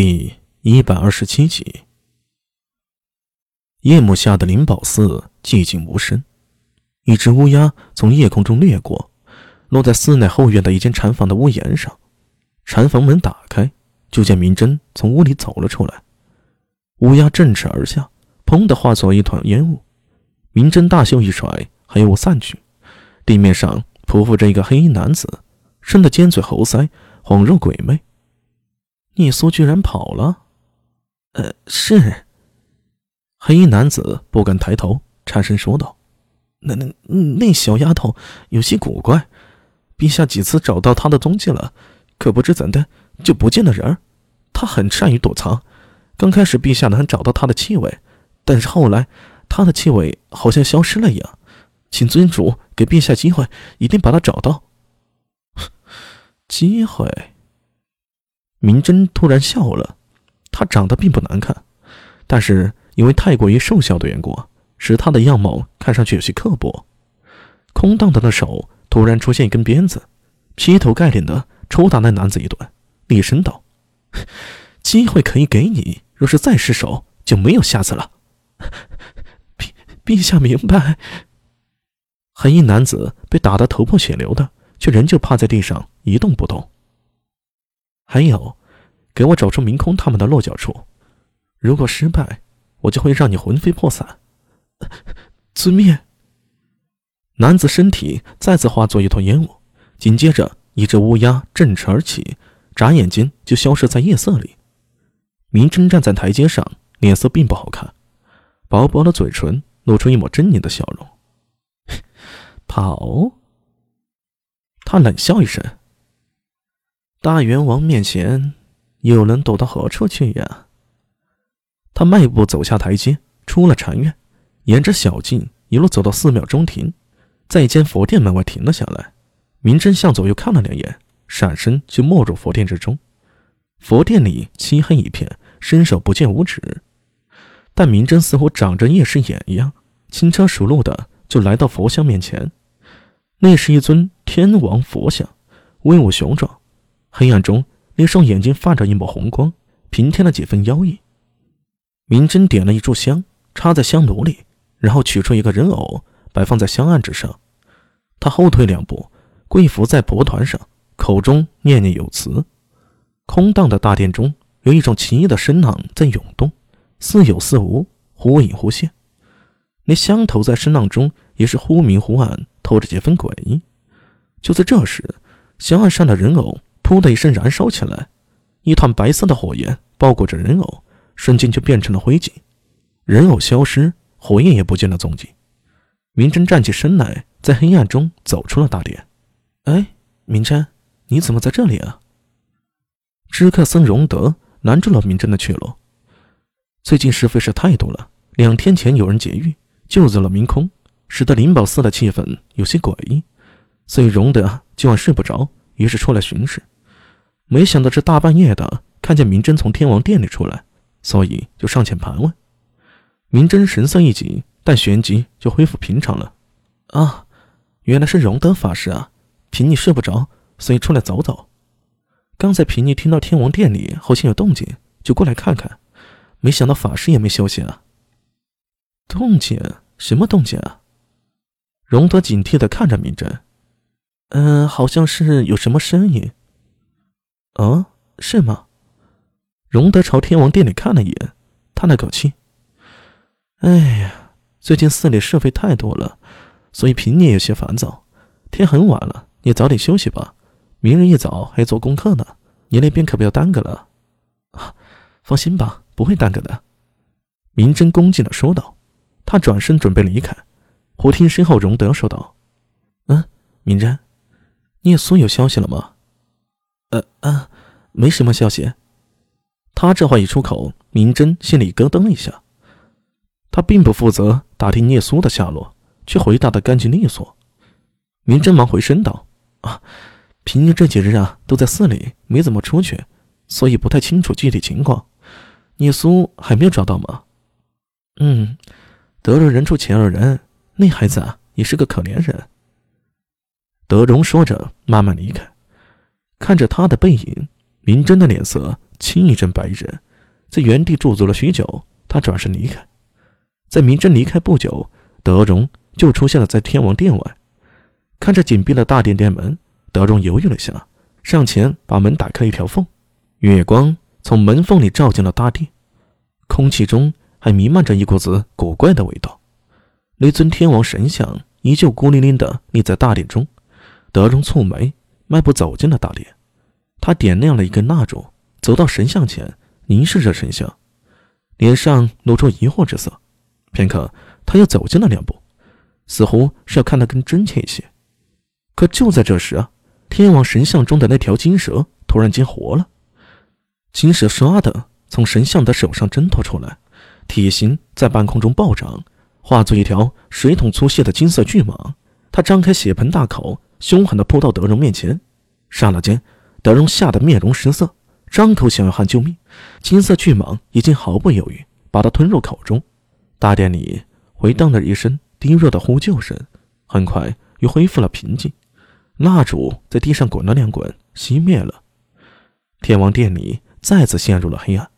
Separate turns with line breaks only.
第一百二十七集。夜幕下的灵宝寺寂静无声，一只乌鸦从夜空中掠过，落在寺内后院的一间禅房的屋檐上。禅房门打开，就见明真从屋里走了出来。乌鸦振翅而下，砰的化作一团烟雾。明真大袖一甩，黑雾散去，地面上匍匐着一个黑衣男子，生得尖嘴猴腮，恍若鬼魅。聂苏居然跑了，
呃，是。
黑衣男子不敢抬头，颤声说道：“
那、那、那小丫头有些古怪，陛下几次找到她的踪迹了，可不知怎的就不见了人儿。她很善于躲藏，刚开始陛下能找到她的气味，但是后来她的气味好像消失了一样。请尊主给陛下机会，一定把她找到。
机会。”明真突然笑了，他长得并不难看，但是因为太过于瘦小的缘故，使他的样貌看上去有些刻薄。空荡荡的手突然出现一根鞭子，劈头盖脸的抽打那男子一顿，厉声道：“机会可以给你，若是再失手，就没有下次了。”
陛陛下明白。
黑衣男子被打得头破血流的，却仍旧趴在地上一动不动。还有，给我找出明空他们的落脚处。如果失败，我就会让你魂飞魄散。
遵命。
男子身体再次化作一团烟雾，紧接着一只乌鸦振翅而起，眨眼间就消失在夜色里。明真站在台阶上，脸色并不好看，薄薄的嘴唇露出一抹狰狞的笑容。
跑？
他冷笑一声。大元王面前，又能躲到何处去呀？他迈步走下台阶，出了禅院，沿着小径一路走到寺庙中庭，在一间佛殿门外停了下来。明真向左右看了两眼，闪身就没入佛殿之中。佛殿里漆黑一片，伸手不见五指。但明真似乎长着夜视眼一样，轻车熟路的就来到佛像面前。那是一尊天王佛像，威武雄壮。黑暗中，那双眼睛泛着一抹红光，平添了几分妖异。明真点了一炷香，插在香炉里，然后取出一个人偶，摆放在香案之上。他后退两步，跪伏在蒲团上，口中念念有词。空荡的大殿中，有一种奇异的声浪在涌动，似有似无，忽隐忽现。那香头在声浪中也是忽明忽暗，透着几分诡异。就在这时，香案上的人偶。噗的一声，燃烧起来，一团白色的火焰包裹着人偶，瞬间就变成了灰烬。人偶消失，火焰也不见了踪迹。明真站起身来，在黑暗中走出了大殿。
哎，明真，你怎么在这里啊？
知客僧荣德拦住了明真的去路。最近是非是太多了。两天前有人劫狱，救走了明空，使得灵宝寺的气氛有些诡异，所以荣德今晚睡不着，于是出来巡视。没想到这大半夜的，看见明真从天王殿里出来，所以就上前盘问。明真神色一紧，但旋即就恢复平常了。
啊，原来是荣德法师啊！贫尼睡不着，所以出来走走。刚才贫尼听到天王殿里好像有动静，就过来看看。没想到法师也没休息啊。
动静？什么动静啊？荣德警惕地看着明真。
嗯，好像是有什么声音。
啊，是吗？荣德朝天王殿里看了一眼，叹了口气：“哎呀，最近寺里是非太多了，所以平也有些烦躁。天很晚了，你早点休息吧。明日一早还做功课呢，你那边可不要耽搁了。”
啊，放心吧，不会耽搁的。”
明真恭敬的说道。他转身准备离开，忽听身后荣德说道：“
嗯，明真，聂苏有消息了吗？”
呃啊，没什么消息。他这话一出口，明真心里咯噔一下。他并不负责打听聂苏的下落，却回答的干净利索。明真忙回身道：“啊，平日这几日啊，都在寺里，没怎么出去，所以不太清楚具体情况。聂苏还没有找到吗？”“嗯，得饶人处且饶人，那孩子啊，也是个可怜人。”德荣说着，慢慢离开。看着他的背影，明真的脸色青一阵白一阵，在原地驻足了许久。他转身离开。在明真离开不久，德荣就出现了在天王殿外，看着紧闭的大殿殿门，德荣犹豫了下，上前把门打开一条缝，月光从门缝里照进了大殿，空气中还弥漫着一股子古怪的味道。那尊天王神像依旧孤零零地立在大殿中。德荣蹙眉，迈步走进了大殿。他点亮了一根蜡烛，走到神像前，凝视着神像，脸上露出疑惑之色。片刻，他又走近了两步，似乎是要看得更真切一些。可就在这时啊，天王神像中的那条金蛇突然间活了，金蛇唰的从神像的手上挣脱出来，体型在半空中暴涨，化作一条水桶粗细的金色巨蟒。它张开血盆大口，凶狠地扑到德荣面前。刹那间，德荣吓得面容失色，张口想要喊救命。金色巨蟒已经毫不犹豫，把他吞入口中。大殿里回荡了一声低弱的呼救声，很快又恢复了平静。蜡烛在地上滚了两滚，熄灭了。天王殿里再次陷入了黑暗。